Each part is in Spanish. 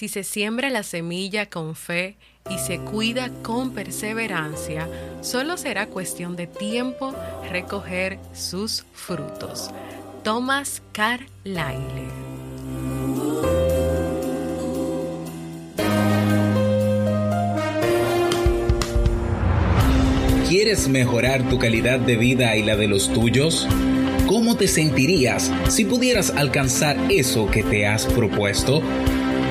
Si se siembra la semilla con fe y se cuida con perseverancia, solo será cuestión de tiempo recoger sus frutos. Thomas Carlyle. ¿Quieres mejorar tu calidad de vida y la de los tuyos? ¿Cómo te sentirías si pudieras alcanzar eso que te has propuesto?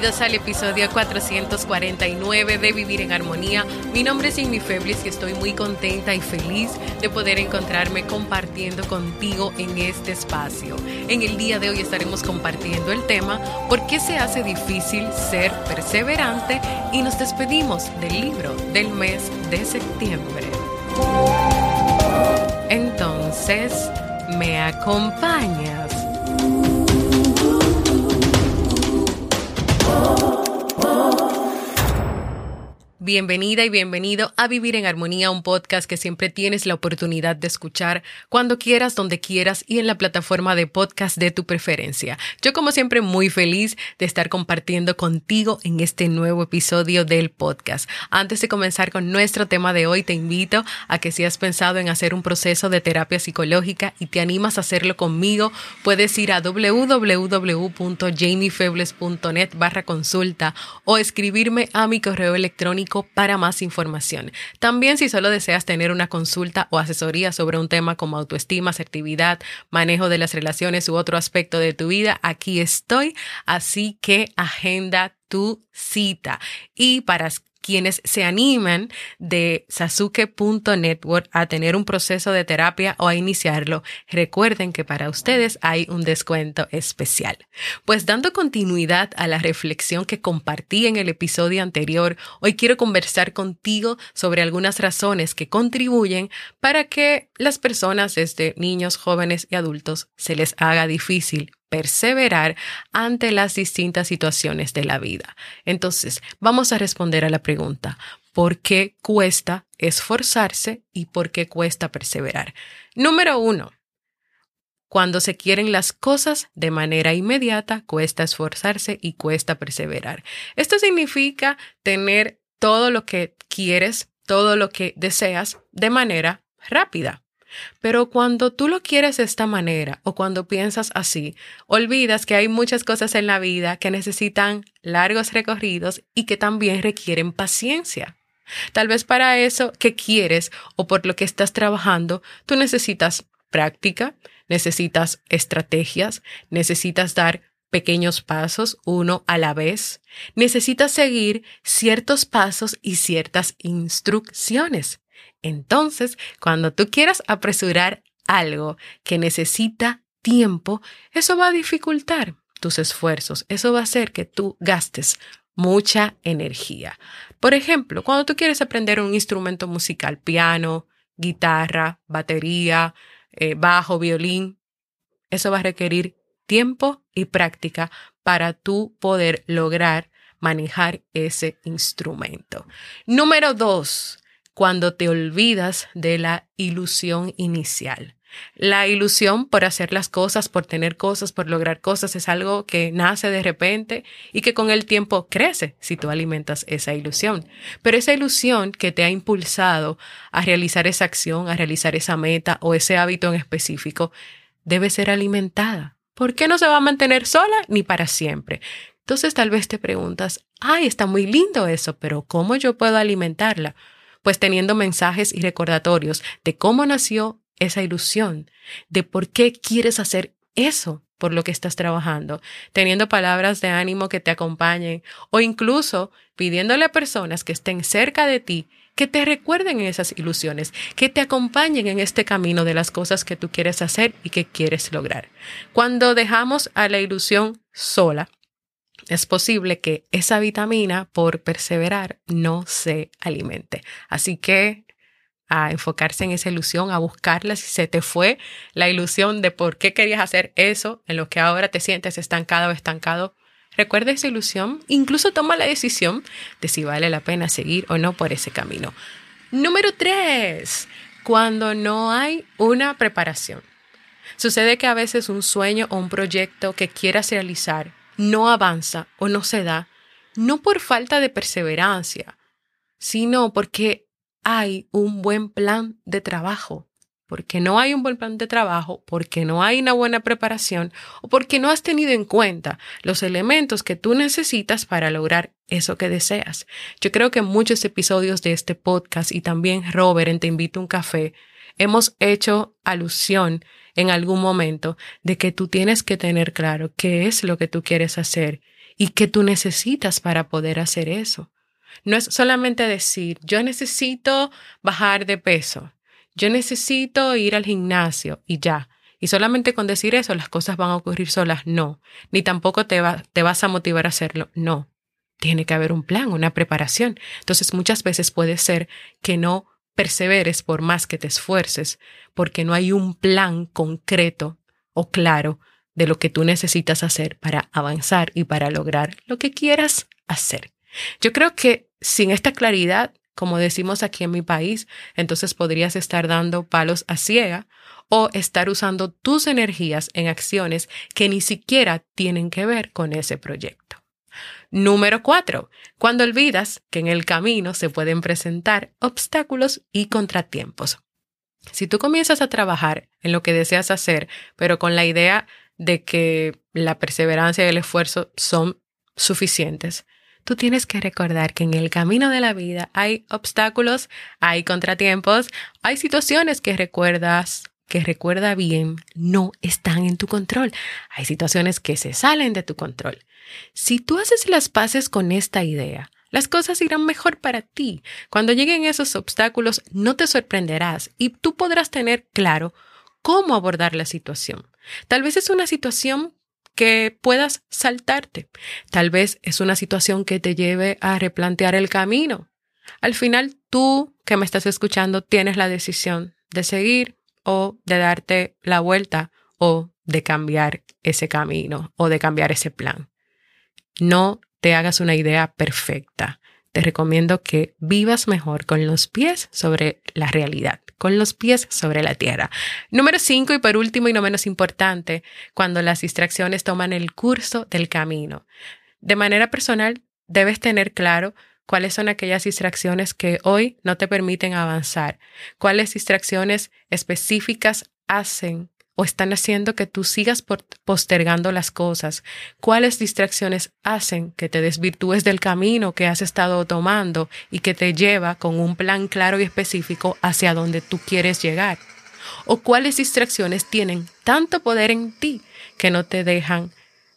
Bienvenidos al episodio 449 de Vivir en Armonía. Mi nombre es Amy Feblis y estoy muy contenta y feliz de poder encontrarme compartiendo contigo en este espacio. En el día de hoy estaremos compartiendo el tema ¿Por qué se hace difícil ser perseverante? Y nos despedimos del libro del mes de septiembre. Entonces, ¿me acompañas? Bienvenida y bienvenido a Vivir en Armonía, un podcast que siempre tienes la oportunidad de escuchar cuando quieras, donde quieras y en la plataforma de podcast de tu preferencia. Yo como siempre muy feliz de estar compartiendo contigo en este nuevo episodio del podcast. Antes de comenzar con nuestro tema de hoy, te invito a que si has pensado en hacer un proceso de terapia psicológica y te animas a hacerlo conmigo, puedes ir a www.jamiefebles.net barra consulta o escribirme a mi correo electrónico para más información. También si solo deseas tener una consulta o asesoría sobre un tema como autoestima, asertividad, manejo de las relaciones u otro aspecto de tu vida, aquí estoy. Así que agenda tu cita. Y para quienes se animan de sasuke.network a tener un proceso de terapia o a iniciarlo, recuerden que para ustedes hay un descuento especial. Pues dando continuidad a la reflexión que compartí en el episodio anterior, hoy quiero conversar contigo sobre algunas razones que contribuyen para que las personas, desde niños, jóvenes y adultos, se les haga difícil perseverar ante las distintas situaciones de la vida. Entonces, vamos a responder a la pregunta, ¿por qué cuesta esforzarse y por qué cuesta perseverar? Número uno, cuando se quieren las cosas de manera inmediata, cuesta esforzarse y cuesta perseverar. Esto significa tener todo lo que quieres, todo lo que deseas de manera rápida. Pero cuando tú lo quieres de esta manera o cuando piensas así, olvidas que hay muchas cosas en la vida que necesitan largos recorridos y que también requieren paciencia. Tal vez para eso que quieres o por lo que estás trabajando, tú necesitas práctica, necesitas estrategias, necesitas dar pequeños pasos uno a la vez, necesitas seguir ciertos pasos y ciertas instrucciones. Entonces, cuando tú quieras apresurar algo que necesita tiempo, eso va a dificultar tus esfuerzos, eso va a hacer que tú gastes mucha energía. Por ejemplo, cuando tú quieres aprender un instrumento musical, piano, guitarra, batería, eh, bajo, violín, eso va a requerir tiempo y práctica para tú poder lograr manejar ese instrumento. Número dos, cuando te olvidas de la ilusión inicial. La ilusión por hacer las cosas, por tener cosas, por lograr cosas, es algo que nace de repente y que con el tiempo crece si tú alimentas esa ilusión. Pero esa ilusión que te ha impulsado a realizar esa acción, a realizar esa meta o ese hábito en específico, debe ser alimentada ¿Por qué no se va a mantener sola ni para siempre? Entonces tal vez te preguntas, ay, está muy lindo eso, pero ¿cómo yo puedo alimentarla? Pues teniendo mensajes y recordatorios de cómo nació esa ilusión, de por qué quieres hacer eso por lo que estás trabajando, teniendo palabras de ánimo que te acompañen o incluso pidiéndole a personas que estén cerca de ti que te recuerden esas ilusiones, que te acompañen en este camino de las cosas que tú quieres hacer y que quieres lograr. Cuando dejamos a la ilusión sola, es posible que esa vitamina, por perseverar, no se alimente. Así que a enfocarse en esa ilusión, a buscarla si se te fue la ilusión de por qué querías hacer eso, en lo que ahora te sientes estancado o estancado. Recuerda esa ilusión, incluso toma la decisión de si vale la pena seguir o no por ese camino. Número tres, cuando no hay una preparación. Sucede que a veces un sueño o un proyecto que quieras realizar no avanza o no se da, no por falta de perseverancia, sino porque hay un buen plan de trabajo, porque no hay un buen plan de trabajo, porque no hay una buena preparación o porque no has tenido en cuenta los elementos que tú necesitas para lograr eso que deseas. Yo creo que muchos episodios de este podcast y también Robert en Te invito a un café, hemos hecho alusión en algún momento de que tú tienes que tener claro qué es lo que tú quieres hacer y qué tú necesitas para poder hacer eso. No es solamente decir, yo necesito bajar de peso, yo necesito ir al gimnasio y ya. Y solamente con decir eso las cosas van a ocurrir solas, no. Ni tampoco te, te vas a motivar a hacerlo, no. Tiene que haber un plan, una preparación. Entonces muchas veces puede ser que no perseveres por más que te esfuerces, porque no hay un plan concreto o claro de lo que tú necesitas hacer para avanzar y para lograr lo que quieras hacer. Yo creo que sin esta claridad, como decimos aquí en mi país, entonces podrías estar dando palos a ciega o estar usando tus energías en acciones que ni siquiera tienen que ver con ese proyecto. Número cuatro, cuando olvidas que en el camino se pueden presentar obstáculos y contratiempos. Si tú comienzas a trabajar en lo que deseas hacer, pero con la idea de que la perseverancia y el esfuerzo son suficientes, tú tienes que recordar que en el camino de la vida hay obstáculos, hay contratiempos, hay situaciones que recuerdas, que recuerda bien, no están en tu control. Hay situaciones que se salen de tu control. Si tú haces las paces con esta idea, las cosas irán mejor para ti. Cuando lleguen esos obstáculos, no te sorprenderás y tú podrás tener claro cómo abordar la situación. Tal vez es una situación que puedas saltarte. Tal vez es una situación que te lleve a replantear el camino. Al final, tú que me estás escuchando tienes la decisión de seguir o de darte la vuelta o de cambiar ese camino o de cambiar ese plan. No te hagas una idea perfecta. Te recomiendo que vivas mejor con los pies sobre la realidad con los pies sobre la tierra. Número cinco y por último y no menos importante, cuando las distracciones toman el curso del camino. De manera personal, debes tener claro cuáles son aquellas distracciones que hoy no te permiten avanzar, cuáles distracciones específicas hacen o están haciendo que tú sigas postergando las cosas? ¿Cuáles distracciones hacen que te desvirtúes del camino que has estado tomando y que te lleva con un plan claro y específico hacia donde tú quieres llegar? ¿O cuáles distracciones tienen tanto poder en ti que no te dejan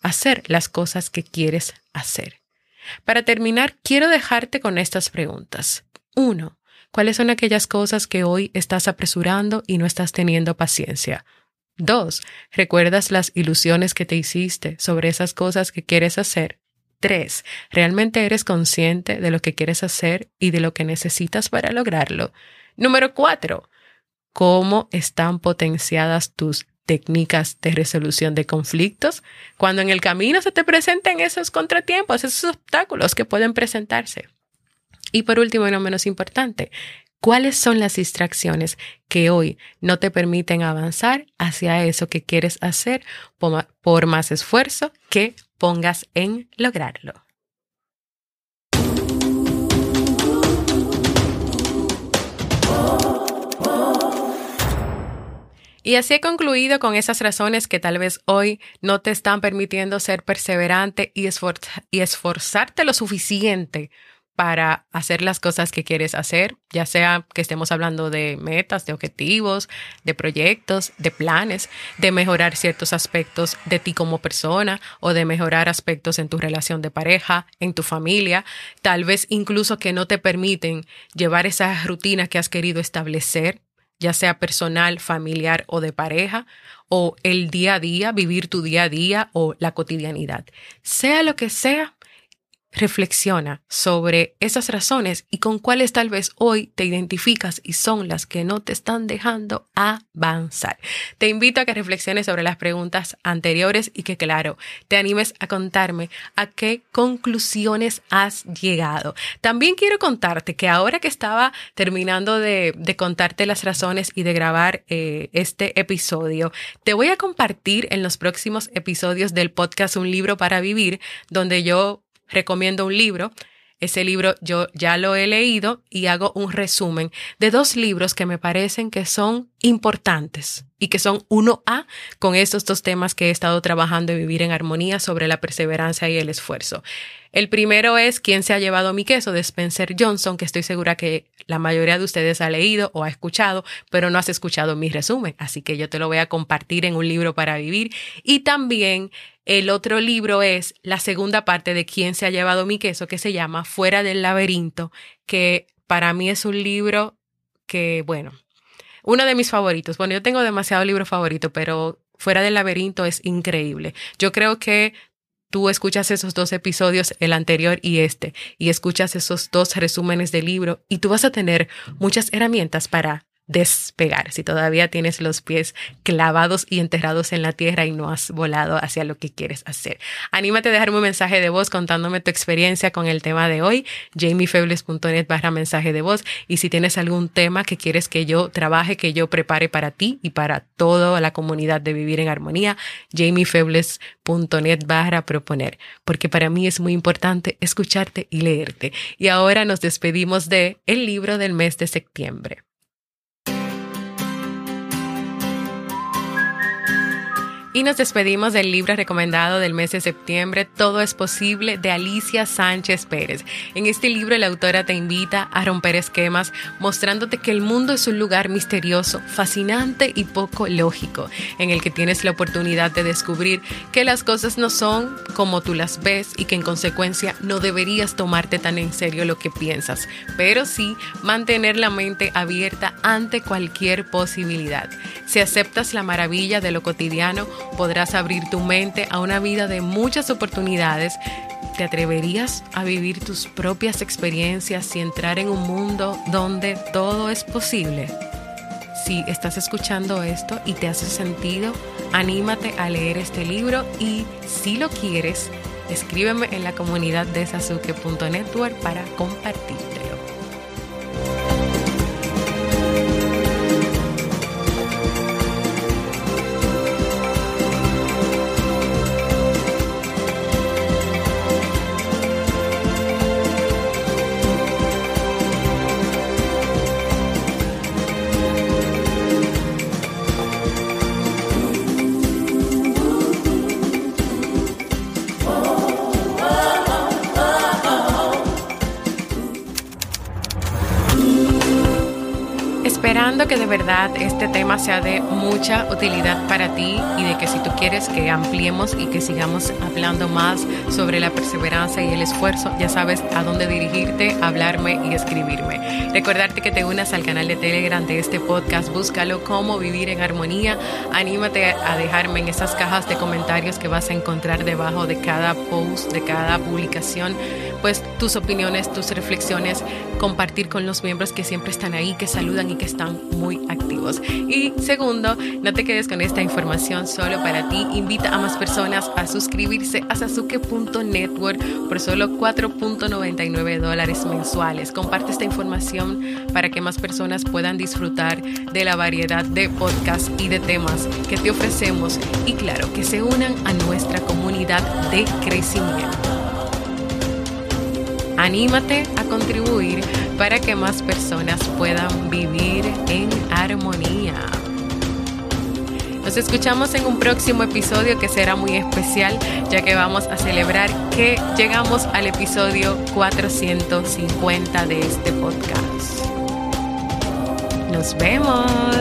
hacer las cosas que quieres hacer? Para terminar, quiero dejarte con estas preguntas. Uno, ¿cuáles son aquellas cosas que hoy estás apresurando y no estás teniendo paciencia? Dos, ¿recuerdas las ilusiones que te hiciste sobre esas cosas que quieres hacer? Tres, ¿realmente eres consciente de lo que quieres hacer y de lo que necesitas para lograrlo? Número cuatro, ¿cómo están potenciadas tus técnicas de resolución de conflictos cuando en el camino se te presenten esos contratiempos, esos obstáculos que pueden presentarse? Y por último y no menos importante, ¿Cuáles son las distracciones que hoy no te permiten avanzar hacia eso que quieres hacer por más esfuerzo que pongas en lograrlo? Y así he concluido con esas razones que tal vez hoy no te están permitiendo ser perseverante y, y esforzarte lo suficiente para hacer las cosas que quieres hacer, ya sea que estemos hablando de metas, de objetivos, de proyectos, de planes, de mejorar ciertos aspectos de ti como persona o de mejorar aspectos en tu relación de pareja, en tu familia, tal vez incluso que no te permiten llevar esa rutina que has querido establecer, ya sea personal, familiar o de pareja, o el día a día, vivir tu día a día o la cotidianidad. Sea lo que sea, Reflexiona sobre esas razones y con cuáles tal vez hoy te identificas y son las que no te están dejando avanzar. Te invito a que reflexiones sobre las preguntas anteriores y que, claro, te animes a contarme a qué conclusiones has llegado. También quiero contarte que ahora que estaba terminando de, contarte las razones y de grabar eh, este episodio, te voy a compartir en los próximos episodios del podcast Un libro para vivir, donde yo recomiendo un libro. Ese libro yo ya lo he leído y hago un resumen de dos libros que me parecen que son importantes y que son uno a con estos dos temas que he estado trabajando y vivir en armonía sobre la perseverancia y el esfuerzo. El primero es ¿Quién se ha llevado mi queso? de Spencer Johnson, que estoy segura que la mayoría de ustedes ha leído o ha escuchado, pero no has escuchado mi resumen, así que yo te lo voy a compartir en un libro para vivir. Y también el otro libro es la segunda parte de ¿Quién se ha llevado mi queso? que se llama Fuera del laberinto, que para mí es un libro que, bueno, uno de mis favoritos. Bueno, yo tengo demasiado libro favorito, pero Fuera del laberinto es increíble. Yo creo que tú escuchas esos dos episodios, el anterior y este, y escuchas esos dos resúmenes del libro y tú vas a tener muchas herramientas para despegar, si todavía tienes los pies clavados y enterrados en la tierra y no has volado hacia lo que quieres hacer. Anímate a dejarme un mensaje de voz contándome tu experiencia con el tema de hoy, jamiefebles.net barra mensaje de voz, y si tienes algún tema que quieres que yo trabaje, que yo prepare para ti y para toda la comunidad de Vivir en Armonía, jamiefebles.net barra proponer, porque para mí es muy importante escucharte y leerte. Y ahora nos despedimos de el libro del mes de septiembre. Y nos despedimos del libro recomendado del mes de septiembre, Todo es posible, de Alicia Sánchez Pérez. En este libro la autora te invita a romper esquemas, mostrándote que el mundo es un lugar misterioso, fascinante y poco lógico, en el que tienes la oportunidad de descubrir que las cosas no son como tú las ves y que en consecuencia no deberías tomarte tan en serio lo que piensas, pero sí mantener la mente abierta ante cualquier posibilidad. Si aceptas la maravilla de lo cotidiano, podrás abrir tu mente a una vida de muchas oportunidades. ¿Te atreverías a vivir tus propias experiencias y entrar en un mundo donde todo es posible? Si estás escuchando esto y te hace sentido, anímate a leer este libro y si lo quieres, escríbeme en la comunidad de sasuke.network para que de verdad este tema sea de mucha utilidad para ti y de que si tú quieres que ampliemos y que sigamos hablando más sobre la perseverancia y el esfuerzo, ya sabes a dónde dirigirte, hablarme y escribirme. Recordarte que te unas al canal de Telegram de este podcast, búscalo cómo vivir en armonía. Anímate a dejarme en esas cajas de comentarios que vas a encontrar debajo de cada post, de cada publicación, pues tus opiniones, tus reflexiones, compartir con los miembros que siempre están ahí, que saludan y que están muy activos. Y segundo, no te quedes con esta información solo para ti. Invita a más personas a suscribirse a sasuke.network por solo 4.99 dólares mensuales. Comparte esta información para que más personas puedan disfrutar de la variedad de podcasts y de temas que te ofrecemos y claro, que se unan a nuestra comunidad de crecimiento. Anímate a contribuir para que más personas puedan vivir en armonía. Nos escuchamos en un próximo episodio que será muy especial, ya que vamos a celebrar que llegamos al episodio 450 de este podcast. Nos vemos.